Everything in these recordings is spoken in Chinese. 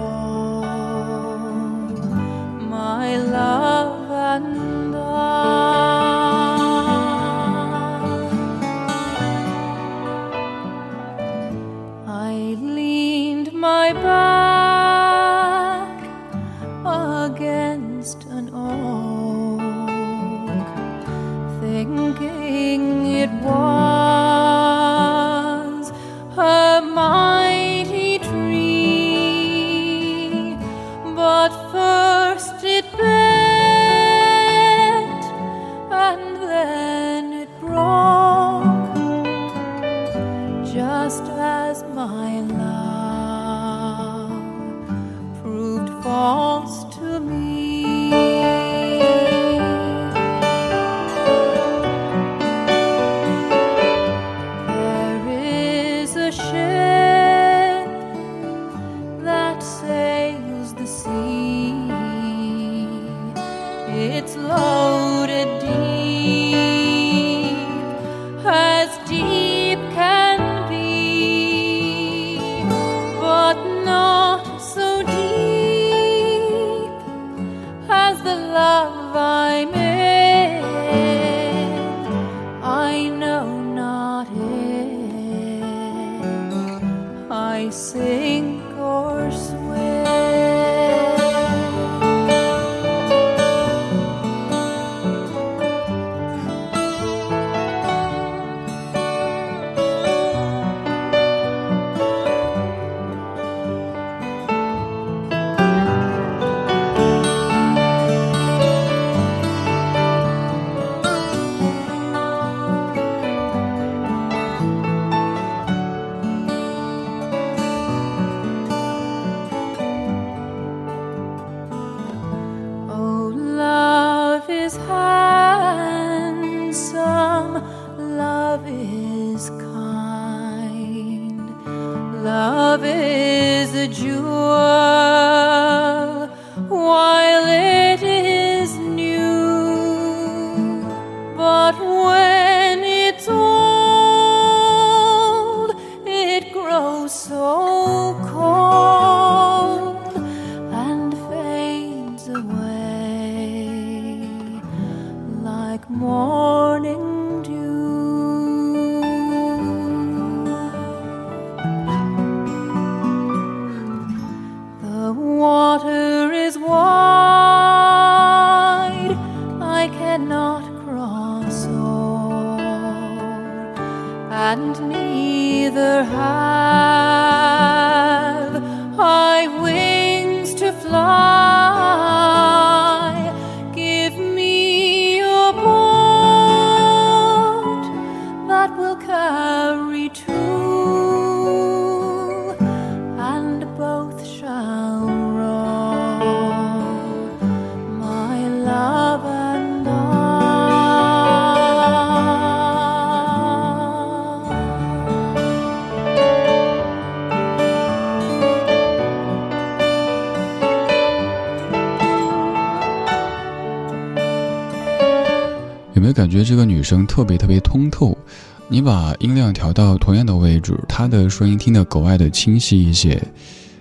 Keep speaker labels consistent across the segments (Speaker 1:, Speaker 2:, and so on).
Speaker 1: Oh. Love. 觉得这个女生特别特别通透。你把音量调到同样的位置，她的声音听得格外的清晰一些。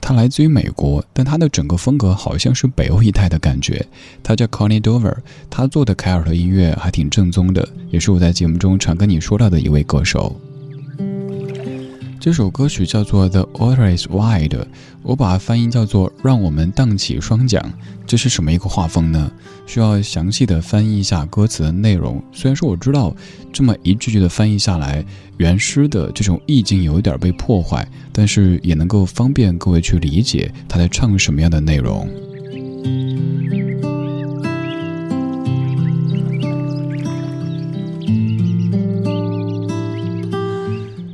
Speaker 1: 她来自于美国，但她的整个风格好像是北欧一带的感觉。她叫 Connie Dover，她做的凯尔特音乐还挺正宗的，也是我在节目中常跟你说到的一位歌手。这首歌曲叫做《The Water Is Wide》，我把它翻译叫做“让我们荡起双桨”。这是什么一个画风呢？需要详细的翻译一下歌词的内容。虽然说我知道这么一句句的翻译下来，原诗的这种意境有一点被破坏，但是也能够方便各位去理解他在唱什么样的内容。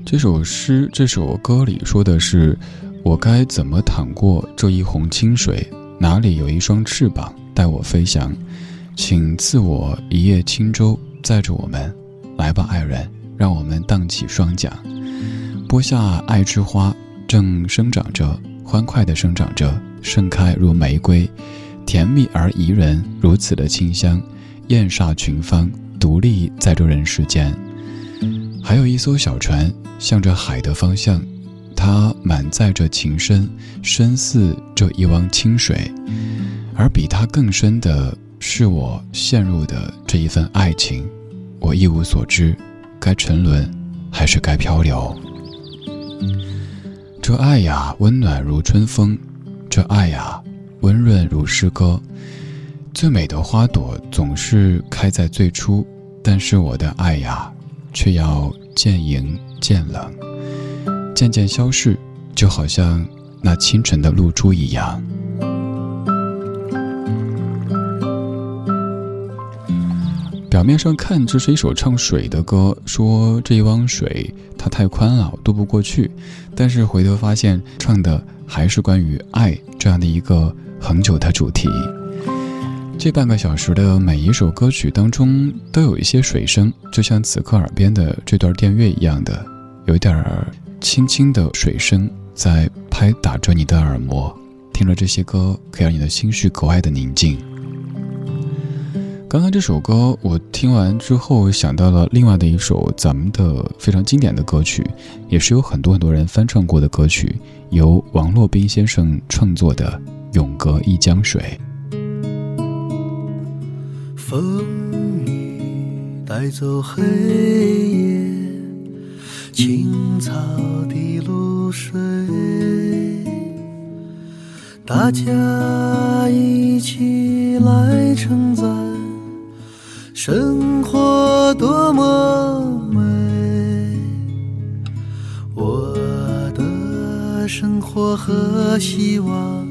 Speaker 1: 这首诗，这首歌里说的是：“我该怎么淌过这一泓清水？哪里有一双翅膀带我飞翔？请赐我一叶轻舟，载着我们，来吧，爱人，让我们荡起双桨。播下爱之花，正生长着，欢快地生长着，盛开如玫瑰，甜蜜而宜人，如此的清香，艳煞群芳，独立在这人世间。还有一艘小船。”向着海的方向，它满载着情深，深似这一汪清水；而比它更深的是我陷入的这一份爱情。我一无所知，该沉沦，还是该漂流？这爱呀，温暖如春风；这爱呀，温润如诗歌。最美的花朵总是开在最初，但是我的爱呀，却要渐盈。渐冷，渐渐消逝，就好像那清晨的露珠一样。表面上看，这是一首唱水的歌，说这一汪水它太宽了，渡不过去。但是回头发现，唱的还是关于爱这样的一个恒久的主题。这半个小时的每一首歌曲当中，都有一些水声，就像此刻耳边的这段电乐一样的。有一点儿轻轻的水声在拍打着你的耳膜，听了这些歌，可以让你的心绪格外的宁静。刚刚这首歌我听完之后，想到了另外的一首咱们的非常经典的歌曲，也是有很多很多人翻唱过的歌曲，由王洛宾先生创作的《永隔一江水》。
Speaker 2: 风雨带走黑夜。青草的露水，大家一起来称赞生活多么美。我的生活和希望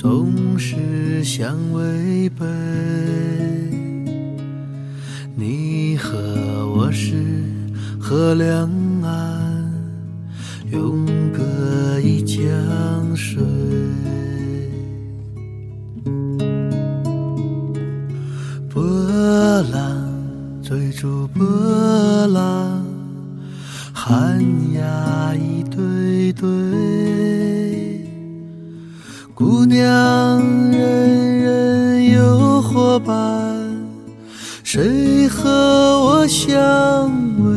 Speaker 2: 总是相违背，你和我是。河两岸，永隔一江水。波浪追逐波浪，寒鸦一对对。娘，人人有伙伴，谁和我相偎？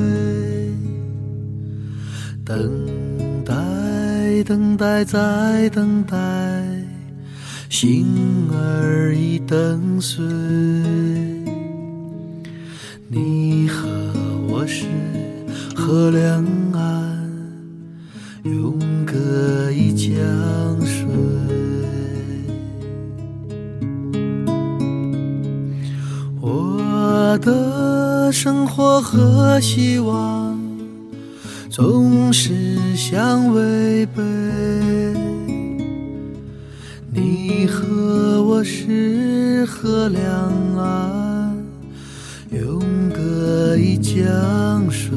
Speaker 2: 等待，等待，再等待，心儿已等碎。你和我是河两岸，永我的生活和希望。总是相违背，你和我是河两岸，永隔一江水。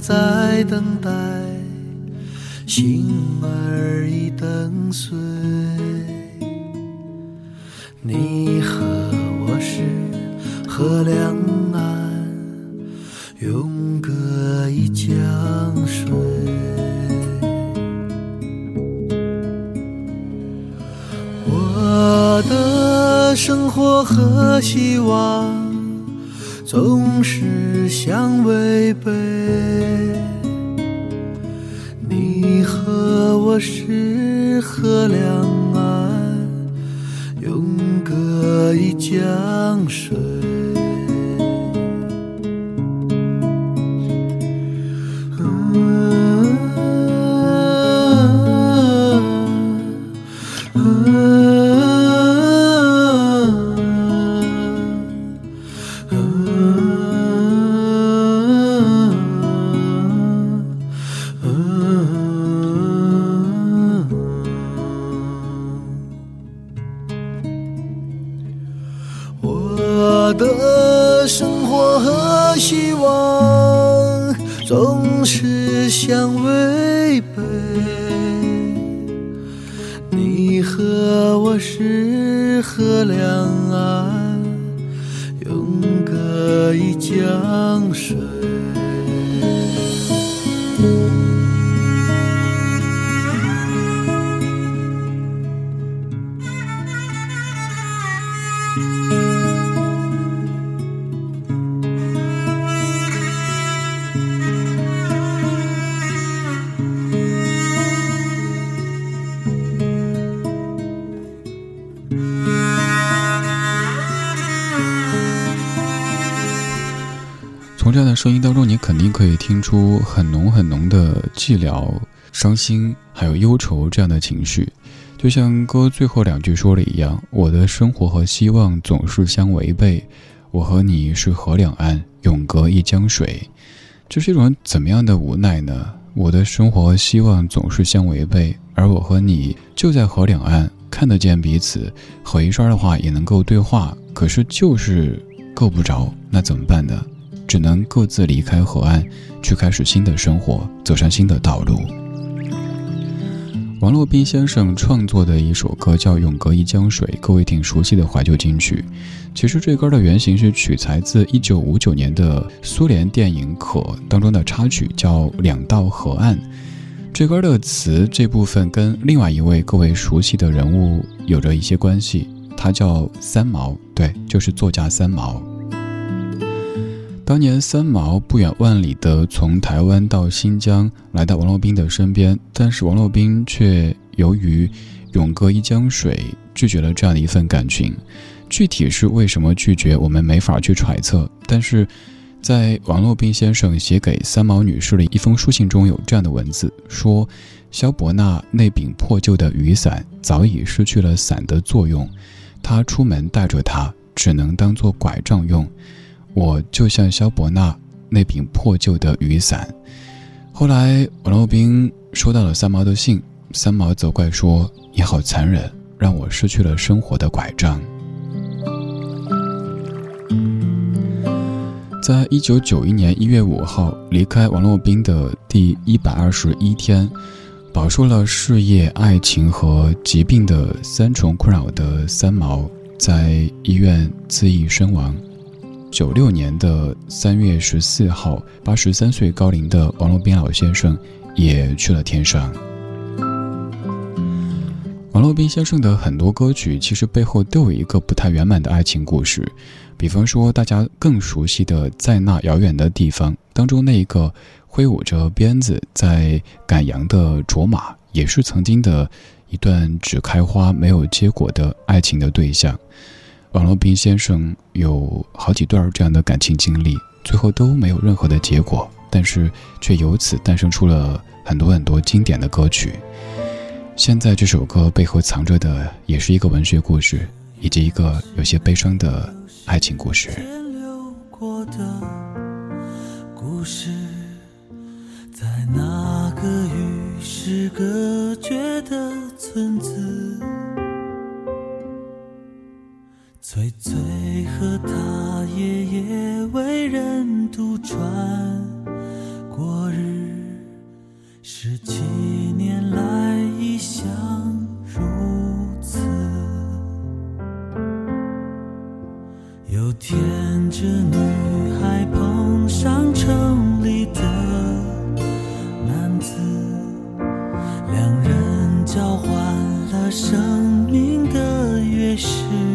Speaker 2: 在，等待，心儿已等碎。你和我是河两岸，永隔一江水。我的生活和希望总是相违背。你和我是河两岸，永隔一江水。
Speaker 1: 从这定可以听出很浓很浓的寂寥、伤心，还有忧愁这样的情绪。就像歌最后两句说的一样：“我的生活和希望总是相违背，我和你是河两岸，永隔一江水。”这是一种怎么样的无奈呢？我的生活和希望总是相违背，而我和你就在河两岸，看得见彼此，合一声的话也能够对话，可是就是够不着，那怎么办呢？只能各自离开河岸，去开始新的生活，走上新的道路。王洛宾先生创作的一首歌叫《永隔一江水》，各位挺熟悉的怀旧金曲。其实这歌的原型是取材自1959年的苏联电影《可》当中的插曲，叫《两道河岸》。这歌的词这部分跟另外一位各位熟悉的人物有着一些关系，他叫三毛，对，就是作家三毛。当年三毛不远万里的从台湾到新疆来到王洛宾的身边，但是王洛宾却由于永隔一江水拒绝了这样的一份感情。具体是为什么拒绝，我们没法去揣测。但是，在王洛宾先生写给三毛女士的一封书信中有这样的文字：说，萧伯纳那柄破旧的雨伞早已失去了伞的作用，他出门带着它，只能当做拐杖用。我就像萧伯纳那柄破旧的雨伞。后来，王洛宾收到了三毛的信，三毛责怪说：“你好残忍，让我失去了生活的拐杖。”在一九九一年一月五号离开王洛宾的第一百二十一天，饱受了事业、爱情和疾病的三重困扰的三毛，在医院自缢身亡。九六年的三月十四号，八十三岁高龄的王洛宾老先生也去了天上。王洛宾先生的很多歌曲其实背后都有一个不太圆满的爱情故事，比方说大家更熟悉的《在那遥远的地方》当中那一个挥舞着鞭子在赶羊的卓玛，也是曾经的一段只开花没有结果的爱情的对象。王洛宾先生有好几段这样的感情经历，最后都没有任何的结果，但是却由此诞生出了很多很多经典的歌曲。现在这首歌背后藏着的也是一个文学故事，以及一个有些悲伤的爱情故事。
Speaker 3: 在那个与世隔绝的村子，最和他夜夜为人渡船过日，十七年来一向如此。有天，这女孩碰上城里的男子，两人交换了生命的钥匙。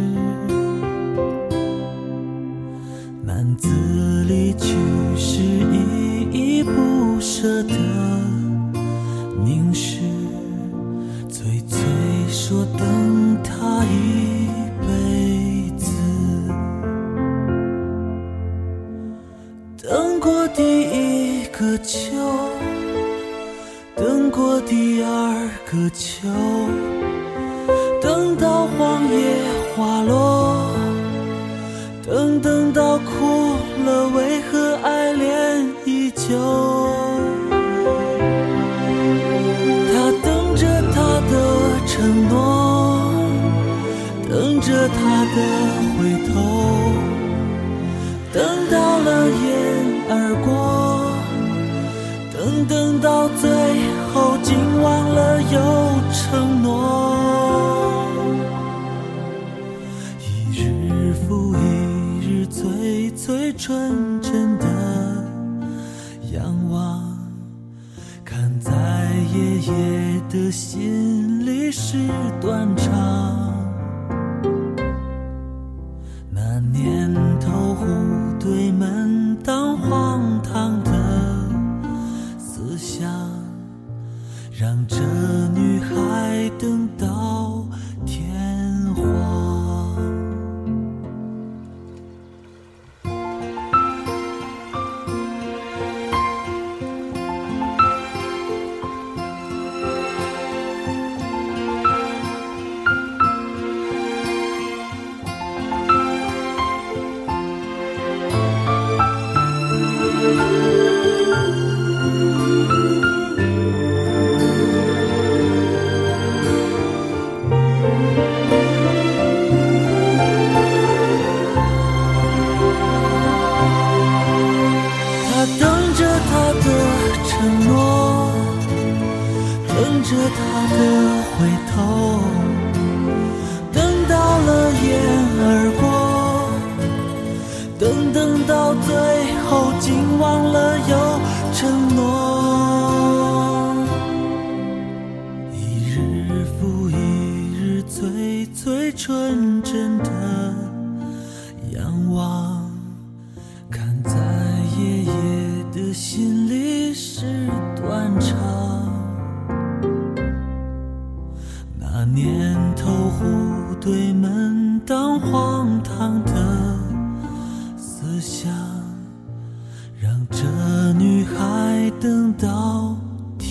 Speaker 3: 想，让这女孩等到天着他的回头，等到了眼儿过，等等到最后竟忘了有承诺。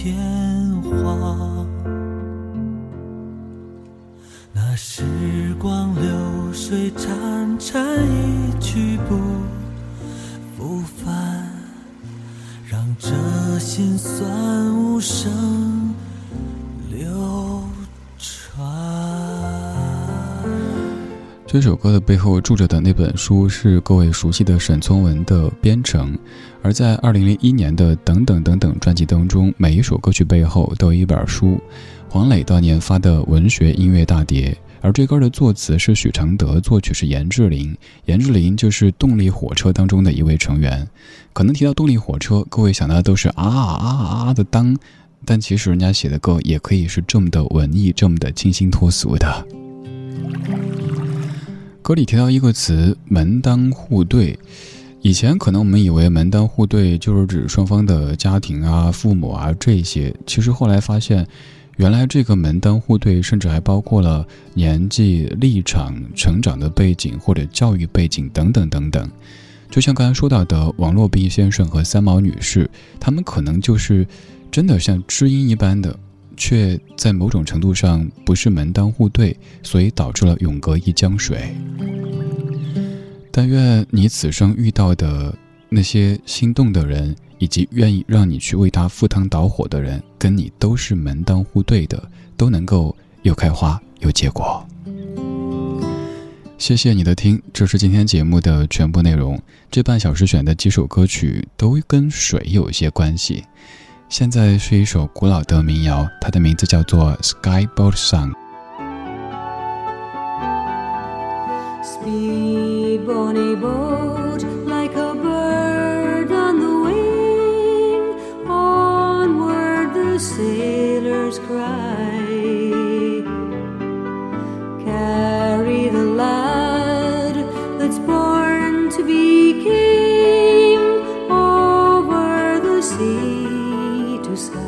Speaker 3: 天荒。那时光流水潺潺，一去不复返，让这心酸无声
Speaker 1: 这首歌的背后住着的那本书是各位熟悉的沈从文的《编程》，而在2001年的《等等等等》专辑当中，每一首歌曲背后都有一本书。黄磊当年发的文学音乐大碟，而这歌的作词是许常德，作曲是严志林。严志林就是动力火车当中的一位成员。可能提到动力火车，各位想到的都是啊啊啊的当，但其实人家写的歌也可以是这么的文艺，这么的清新脱俗的。歌里提到一个词“门当户对”，以前可能我们以为门当户对就是指双方的家庭啊、父母啊这些，其实后来发现，原来这个门当户对甚至还包括了年纪、立场、成长的背景或者教育背景等等等等。就像刚才说到的王洛宾先生和三毛女士，他们可能就是真的像知音一般的。却在某种程度上不是门当户对，所以导致了永隔一江水。但愿你此生遇到的那些心动的人，以及愿意让你去为他赴汤蹈火的人，跟你都是门当户对的，都能够又开花又结果。谢谢你的听，这是今天节目的全部内容。这半小时选的几首歌曲都跟水有一些关系。现在是一首古老的民谣，它的名字叫做《Skyboat Song》。
Speaker 4: blue.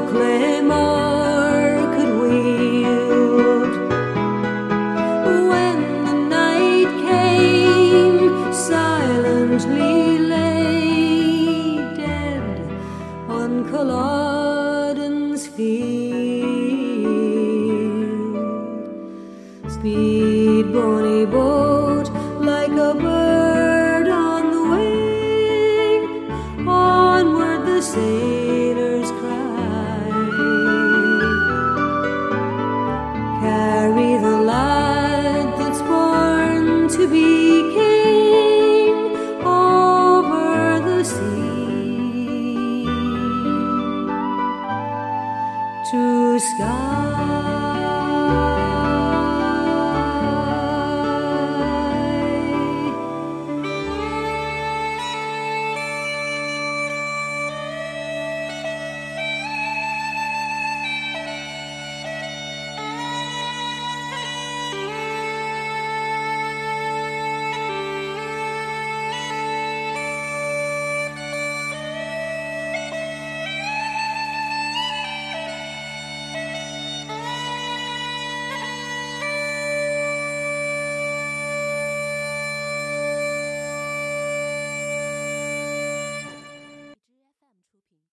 Speaker 4: proclamar. blue sky.